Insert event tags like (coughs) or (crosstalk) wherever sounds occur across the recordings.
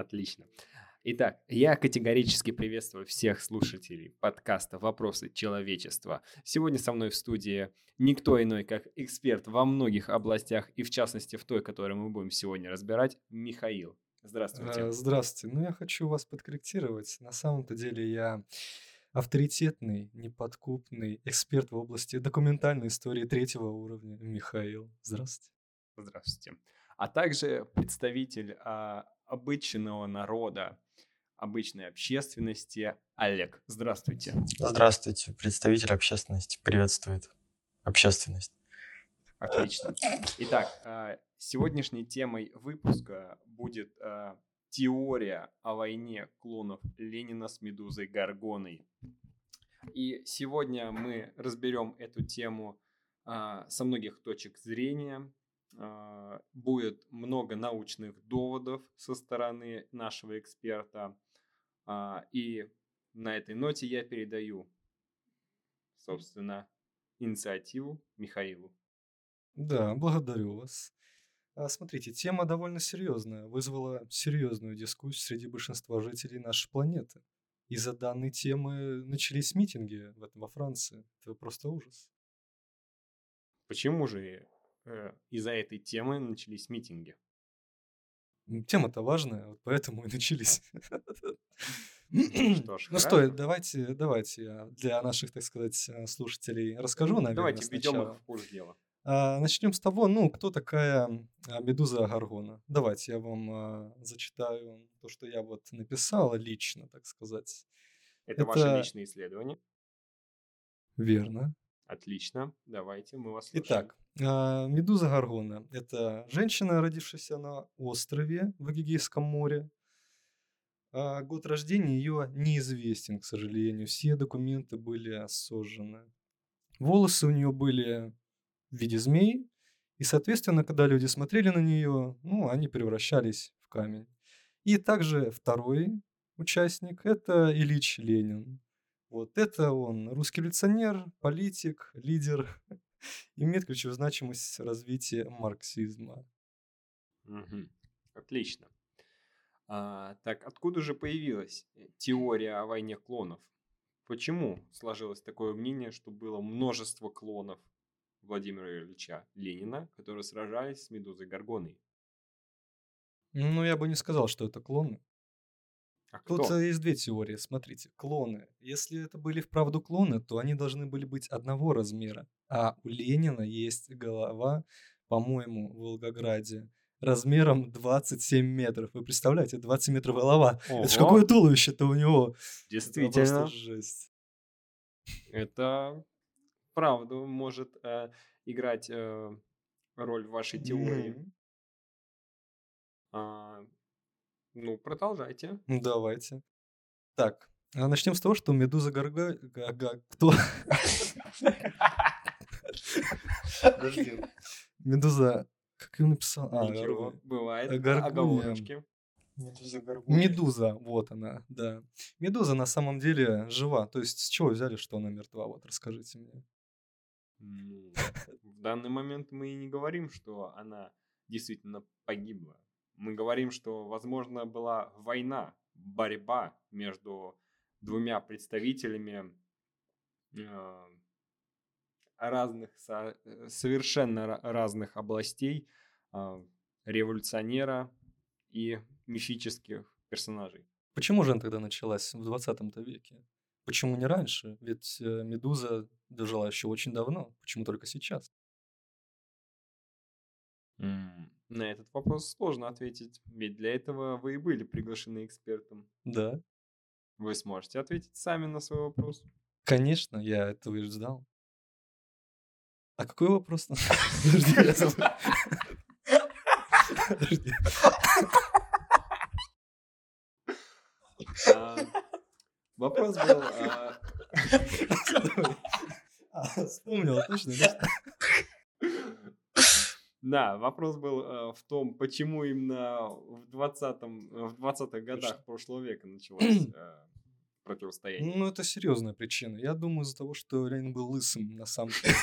Отлично. Итак, я категорически приветствую всех слушателей подкаста «Вопросы человечества». Сегодня со мной в студии никто иной, как эксперт во многих областях, и в частности в той, которую мы будем сегодня разбирать, Михаил. Здравствуйте. Э, Здравствуйте. Ну, я хочу вас подкорректировать. На самом-то деле я авторитетный, неподкупный эксперт в области документальной истории третьего уровня. Михаил. Здравствуйте. Здравствуйте. А также представитель а, обычного народа, обычной общественности Олег. Здравствуйте. Здравствуйте, представитель общественности приветствует общественность. Отлично. Итак, а, сегодняшней темой выпуска будет а, теория о войне клонов Ленина с Медузой Гаргоной. И сегодня мы разберем эту тему а, со многих точек зрения. Будет много научных доводов со стороны нашего эксперта. И на этой ноте я передаю, собственно, инициативу Михаилу. Да, благодарю вас. А, Смотрите, тема довольно серьезная, вызвала серьезную дискуссию среди большинства жителей нашей планеты. Из-за данной темы начались митинги во Франции. Это просто ужас. Почему же из-за этой темы начались митинги? Тема-то важная, вот поэтому и начались. Что ж, Ну что, давайте, давайте для наших, так сказать, э, слушателей расскажу, наверное, Давайте введем их в курс дела. А, Начнем с того, ну, кто такая а, Медуза Гаргона. Давайте я вам а, зачитаю то, что я вот написал лично, так сказать. Это ваше Это личное исследование. верно. Отлично. Давайте, мы вас слушаем. Итак, Медуза Гаргона– это женщина, родившаяся на острове в Эгейском море. А Год рождения ее неизвестен, к сожалению. Все документы были сожжены. Волосы у нее были в виде змей, и, соответственно, когда люди смотрели на нее, ну, они превращались в камень. И также второй участник– это Ильич Ленин. Вот это он русский революционер, политик, лидер, имеет ключевую значимость в развитии марксизма. Мгм. Отлично. А, так, откуда же появилась э, теория о войне клонов? Почему сложилось такое мнение, что было множество клонов Владимира Ильича Ленина, которые сражались с Медузой Гаргоной? Ну, я бы не сказал, что это клоны. А Тут кто? э, есть две теории. Смотрите, клоны. Если это были вправду клоны, то они должны были быть одного размера. А у Ленина есть голова, по-моему, в Волгограде, размером 27 метров. Вы представляете, 20 метров голова. Это ж Ого, какое туловище-то у него. Это просто действительно, жесть. это правду может э, играть э, роль в вашей теории. А, ну, продолжайте. Ну, давайте. Так, а начнем с того, что Медуза Гарга... га- га- Кто? Медуза... Как я написал? А, бывает. э. Оговорочки. Медуза. Медуза, вот она, да. Медуза на самом деле жива. То есть с чего взяли, что она мертва? Вот расскажите мне. Ну, в данный момент мы и не говорим, что она действительно погибла. Мы говорим, что, возможно, была война, борьба между двумя представителями э, разных, со- э, совершенно ра- разных областей э, революционера и мифических персонажей. Почему же она тогда началась в 20 веке? Почему не раньше? Ведь Медуза дожила еще очень давно. Почему только сейчас? На этот вопрос сложно ответить, ведь для этого вы и были приглашены экспертом. Да, Вы сможете ответить сами на свой вопрос. конечно, я этого и ждал. А какой вопрос? (laughs) Подожди, я забыл. (laughs) Подожди. А, Вопрос был... а. (laughs) А, Вспомнил, точно? Да, вопрос был э, в том, почему именно в 20-м, в 20-х годах прошлого века началось (clears throat) э, противостояние. Ну, это серьезная причина. Я думаю, из-за того, что Ленин был лысым, на самом деле.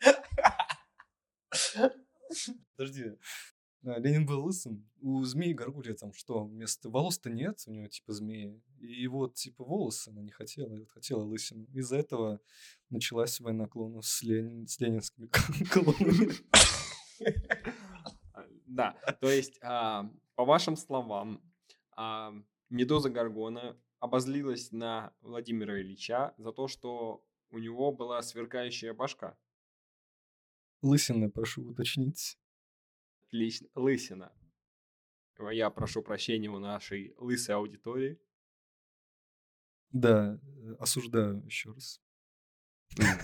(laughs) Подожди. Да, Ленин был лысым. У змеи Горгулья там что, вместо волос-то нет, у него типа змеи. И вот типа волосы она не хотела, и вот хотела лысину. Из-за этого началась война клонов с, Ленин, с ленинскими (laughs) клонами. Да, то есть, а, по вашим словам, а, Медуза Гаргона обозлилась на Владимира Ильича за то, что у него была сверкающая башка. Лысина, прошу уточнить. Отлично. Лысина. Я прошу прощения у нашей лысой аудитории. Да, э, осуждаю еще раз.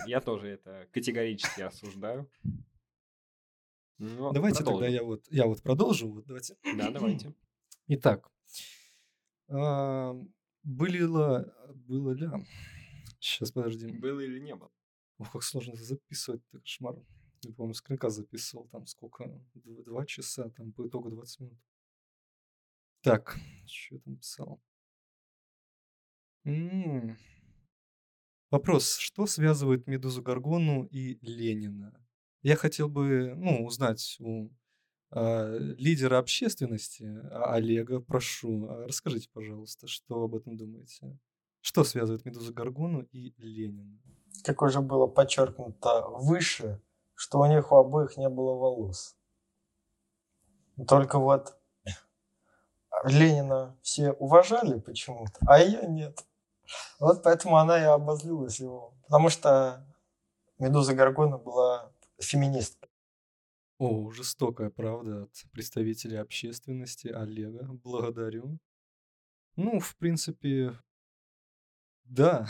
Я (laughs) тоже это категорически осуждаю. Но давайте продолжим. тогда я вот, я вот продолжу. Вот давайте. Да, давайте. (clears throat) Итак, а, были ли, было ли... Сейчас, подожди. Было или не было? Ох, как сложно это записывать, это кошмар. Я, по-моему, скринка записывал, там сколько? Два часа, там по итогу 20 минут. Так, что я там писал? М-м. Вопрос, что связывает Медузу Гаргону и Ленина? Я хотел бы, ну, узнать у а, лидера общественности а, Олега. Прошу, а, расскажите, пожалуйста, что об этом думаете? Что связывает Медузу Гаргону и Ленина? Как уже было подчеркнуто выше, что у них у обоих не было волос. Только вот Ленина все уважали почему-то, а ее нет. Вот поэтому она и обозлилась его. Потому что Медуза Гаргона была феминистка. О, жестокая правда от представителя общественности Олега. Благодарю. Ну, в принципе, да.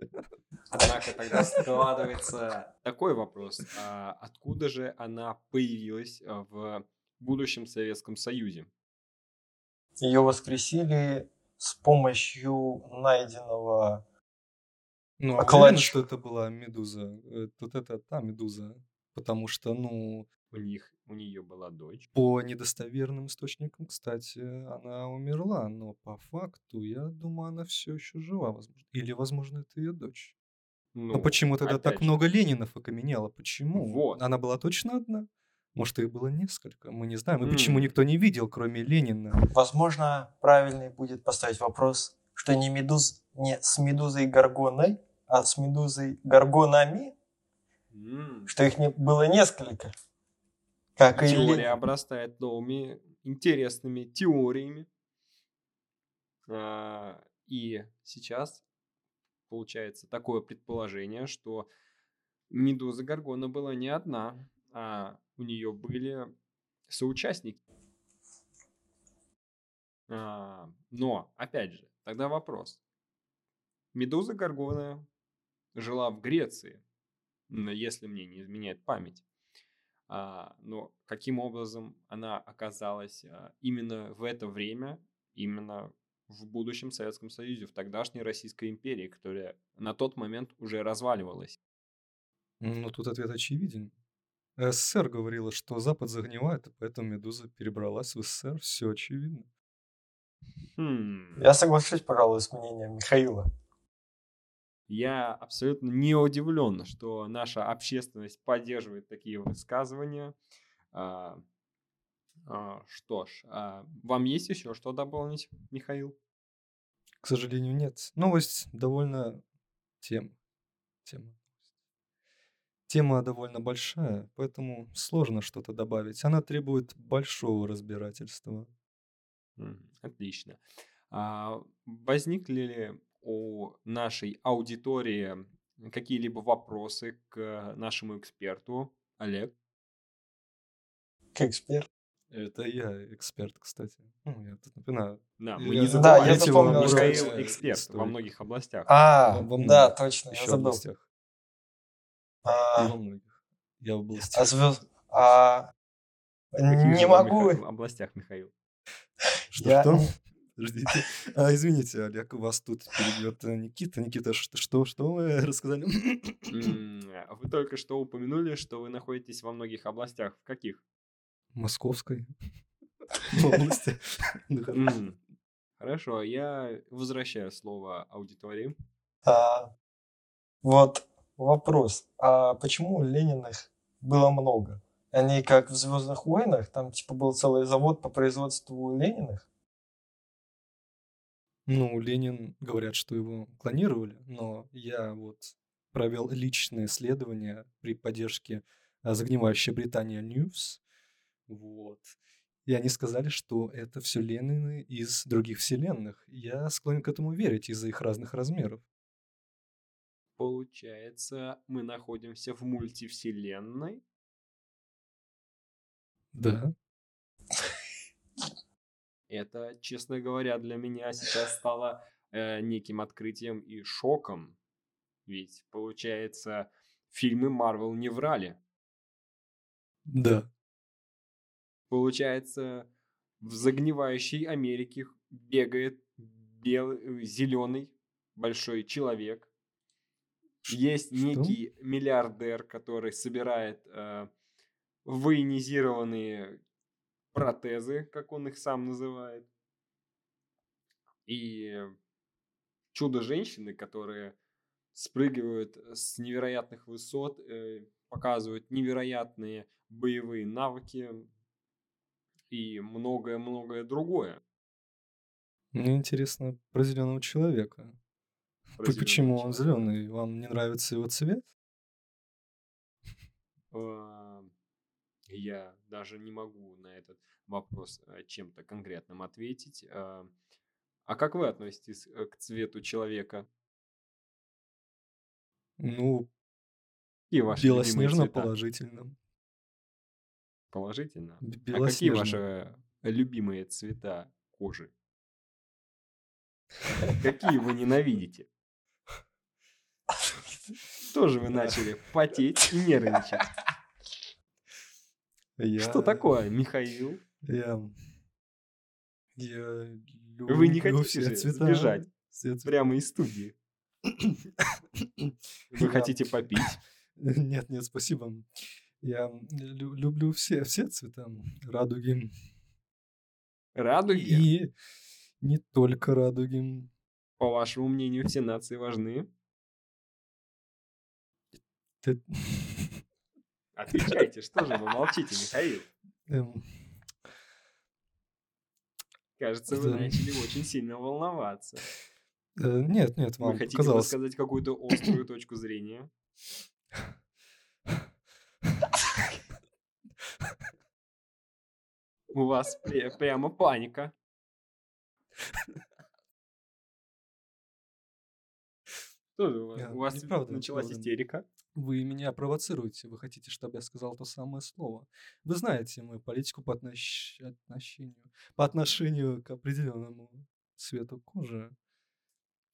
(laughs) Однако тогда (laughs) складывается такой вопрос. А откуда же она появилась а, в будущем Советском Союзе? Ее воскресили с помощью найденного ну, а уверен, что это была медуза? Э, вот это та медуза. Потому что, ну... У них, у нее была дочь. По недостоверным источникам, кстати, она умерла, но по факту, я думаю, она все еще жива, возможно. Или, возможно, это ее дочь. Ну, но почему тогда так же. много Ленинов окаменело? Почему? Вот. Она была точно одна? Может, их было несколько? Мы не знаем. И mm. почему никто не видел, кроме Ленина? Возможно, правильный будет поставить вопрос, что не, медуз, не с Медузой Гаргоной, а с Медузой Гаргонами, mm. что их не, было несколько. Как Теория и... обрастает новыми интересными теориями. А, и сейчас получается такое предположение, что Медуза Гаргона была не одна, а у нее были соучастники. А, но, опять же, тогда вопрос. Медуза Гаргона жила в Греции, если мне не изменяет память. А, но каким образом она оказалась а, именно в это время, именно в будущем Советском Союзе, в тогдашней Российской империи, которая на тот момент уже разваливалась? Ну, тут ответ очевиден. СССР говорила, что Запад загнивает, и поэтому Медуза перебралась в СССР. Все очевидно. Хм. Я соглашусь, пожалуй, с мнением Михаила. Я абсолютно не удивлен, что наша общественность поддерживает такие высказывания. А, что ж, а, вам есть еще что дополнить, Михаил? К сожалению, нет. Новость довольно тема. Тема. Тема довольно большая, поэтому сложно что-то добавить. Она требует большого разбирательства. Отлично. А возникли ли у нашей аудитории какие-либо вопросы к нашему эксперту? Олег? К эксперту? Это я эксперт, кстати. Ну, я тут напоминаю. Да, мы не забываем. Да, я запомнил. Михаил эксперт во многих областях. А, во, во да, точно, Еще я забыл. областях. А, во многих. Я в области. А, звезд... а... не могу. В областях, Михаил. Что, я... что? (laughs) Подождите. А, извините, Олег, у вас тут перейдет э, Никита. Никита, что, что, что вы (laughs) рассказали? Вы только что упомянули, что вы находитесь во многих областях. В каких? Московской (laughs) области. Хорошо, я возвращаю слово аудитории. А, вот вопрос. А почему Лениных было много? Они как в Звездных войнах, там типа был целый завод по производству Лениных. Ну, Ленин, говорят, что его клонировали, но я вот провел личное исследование при поддержке а, загнивающей Британия News. Вот. И они сказали, что это все Ленины из других вселенных. Я склонен к этому верить из-за их разных размеров. Получается, мы находимся в мультивселенной? Да. Это, честно говоря, для меня сейчас стало э, неким открытием и шоком. Ведь, получается, фильмы Марвел не врали. Да. Получается, в загнивающей Америке бегает белый, зеленый большой человек. Есть Что? некий миллиардер, который собирает э, военизированные протезы, как он их сам называет. И чудо-женщины, которые спрыгивают с невероятных высот, э, показывают невероятные боевые навыки и многое-многое другое. Мне интересно про зеленого человека. Про Почему он человека. зеленый? Вам не нравится его цвет? Я даже не могу на этот вопрос э, чем-то конкретным ответить. А как вы относитесь э, к цвету человека? Ну, И ваши белоснежно цвета? Положительно. А какие ваши любимые цвета кожи? Какие вы (laughs) ненавидите? Тоже вы начали потеть и нервничать. Я, Что такое, Михаил? Я, я Вы не люблю хотите же цвета. сбежать все цвета. прямо из студии? (coughs) Вы хотите попить? Нет, нет, спасибо. Я лю- люблю все, все цвета радуги. Радуги? И не только радуги. По вашему мнению, все нации важны? Ты- Отвечайте, что же вы молчите, Михаил? (laughs) эм, Кажется, вы Да. начали очень сильно волноваться. э, Нет, нет, Вы вам хотите показалось. высказать какую-то острую точку зрения? (laughs) У вас прямо паника. У вас? Я- У вас началась истерика? Вы меня провоцируете. Вы хотите, чтобы я сказал то самое слово. Вы знаете мою политику по отнош- отношению, по отношению к определенному цвету кожи.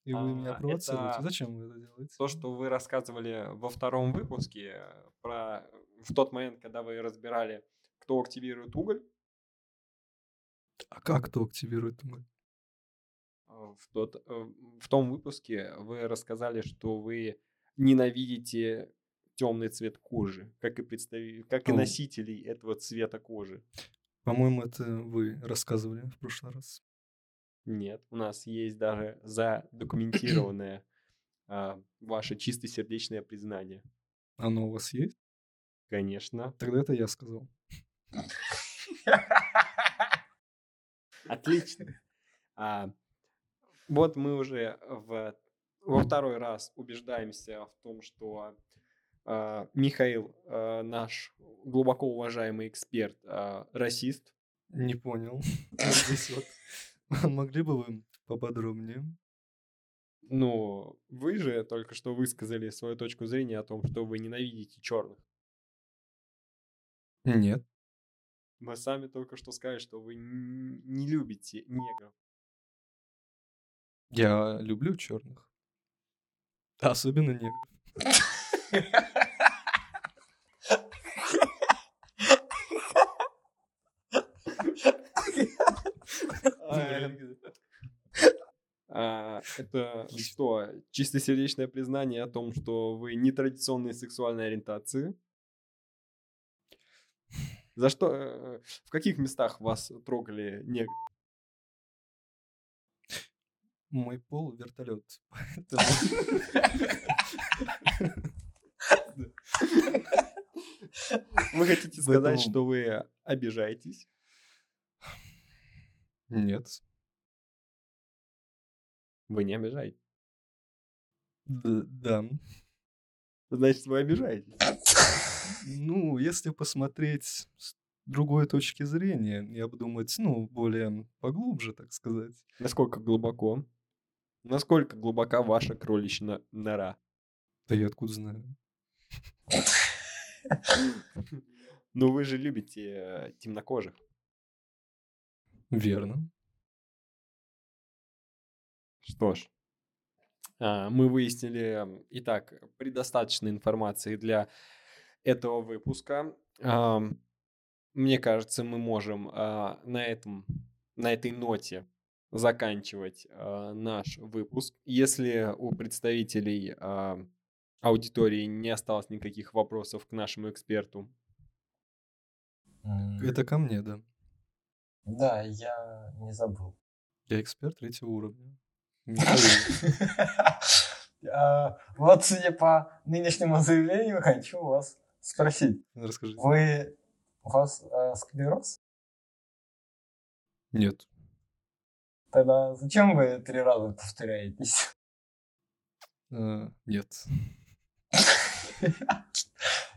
И вы меня А, провоцируете. это Зачем вы это делаете? То, что вы рассказывали во втором выпуске э, про в тот момент, когда вы разбирали, кто активирует уголь, А как кто активирует уголь? э, в, тот, э, в том выпуске вы рассказали, что вы ненавидите темный цвет кожи, как и, представи... как и носителей этого цвета кожи. По-моему, это вы рассказывали в прошлый раз. Нет, у нас есть даже задокументированное а, ваше чистосердечное признание. Оно у вас есть? Конечно. Тогда это я сказал. (laughs) (laughs) Отлично. А, вот мы уже в, во второй раз убеждаемся в том, что а, Михаил, а, наш глубоко уважаемый эксперт, а, расист. Не понял. (laughs) Вот. Могли бы вы поподробнее? Ну, вы же только что высказали свою точку зрения о том, что вы ненавидите черных. Нет. Мы сами только что сказали, что вы не любите негров. Я люблю черных. Особенно негров. А, Это что, чистосердечное признание о том, что вы нетрадиционной сексуальной ориентации? За что, э, в каких местах вас трогали негры? Мой пол вертолет. (laughs) Вы хотите сказать, что вы обижаетесь? Нет. Вы не обижаетесь. Д- Да. Значит, вы обижаетесь. Ну, если посмотреть с другой точки зрения и обдумать, ну, более поглубже, так сказать. Насколько глубоко? Насколько глубока ваша кроличья нора? Да я откуда знаю? (laughs) Ну, вы же любите темнокожих. Верно. Что ж, а, мы выяснили, итак, предостаточно информации для этого выпуска. Мне кажется, мы можем а, на этом, на этой ноте заканчивать а, наш выпуск. Если у представителей а, аудитории не осталось никаких вопросов к нашему эксперту, Это ко мне, да. Да, я не забыл. Я эксперт третьего уровня. (laughs) Вот, судя по нынешнему заявлению, хочу вас спросить. Расскажите. Вы... У вас э, склероз? Нет. Тогда зачем вы три раза повторяетесь? Э, Нет.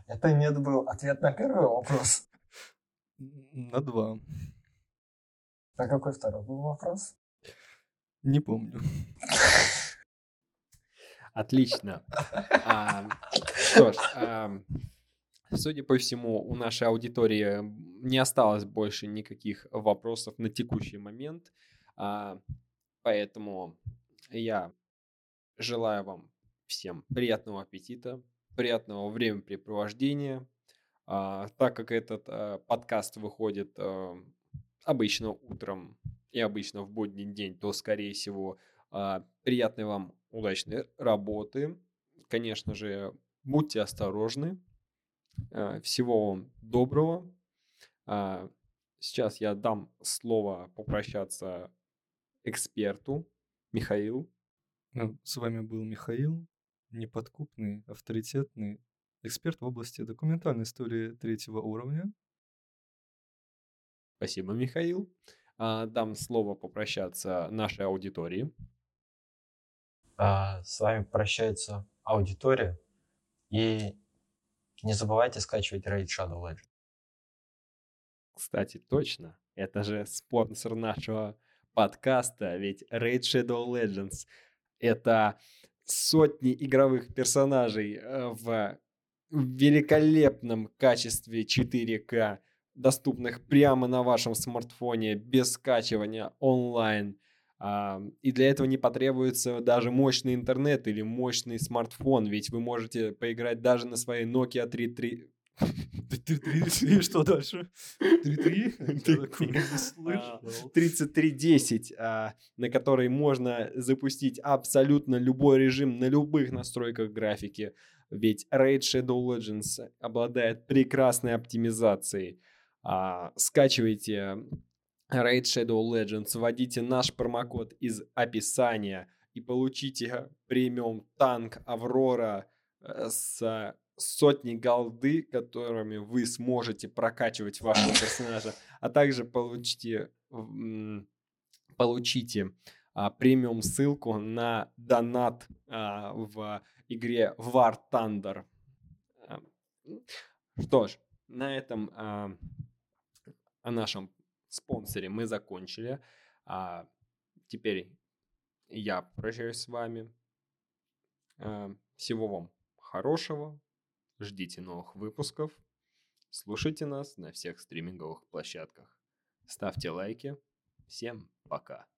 Это нет был ответ на первый вопрос. На два. А какой второй был вопрос? Не помню. Отлично. А, Что ж, ам, судя по всему, у нашей аудитории не осталось больше никаких вопросов на текущий момент. А, Поэтому я желаю вам всем приятного аппетита, приятного времяпрепровождения. А, Так как этот а, подкаст выходит а, обычно утром и обычно в будний день, то, скорее всего, а, приятной вам удачной работы. Конечно же, будьте осторожны. А, Всего вам доброго. А, Сейчас я дам слово попрощаться эксперту Михаилу. Ну, С вами был Михаил, неподкупный, авторитетный эксперт в области документальной истории третьего уровня. Спасибо, Михаил. А, Дам слово попрощаться нашей аудитории. А, С вами прощается аудитория. И не забывайте скачивать Raid Shadow Legends. Кстати, точно. Это же спонсор нашего подкаста, ведь Raid Shadow Legends — это сотни игровых персонажей э, в великолепном качестве 4К, доступных прямо на вашем смартфоне, без скачивания онлайн. А, И для этого не потребуется даже мощный интернет или мощный смартфон, ведь вы можете поиграть даже на своей Nokia 3.3... И что дальше? 3-3? Я такого не А, слышал. 3310, а, на которой можно запустить абсолютно любой режим на любых настройках графики. Ведь Raid Shadow Legends обладает прекрасной оптимизацией. Скачивайте Raid Shadow Legends, вводите наш промокод из описания и получите премиум танк Аврора э, с сотней голды, которыми вы сможете прокачивать вашего (laughs) персонажа, а также получите, получите а, премиум ссылку на донат а, в игре War Thunder. А, Что ж, на этом а, о нашем спонсоре мы закончили. А, теперь я прощаюсь с вами. А, всего вам хорошего. Ждите новых выпусков. Слушайте нас на всех стриминговых площадках. Ставьте лайки. Всем пока.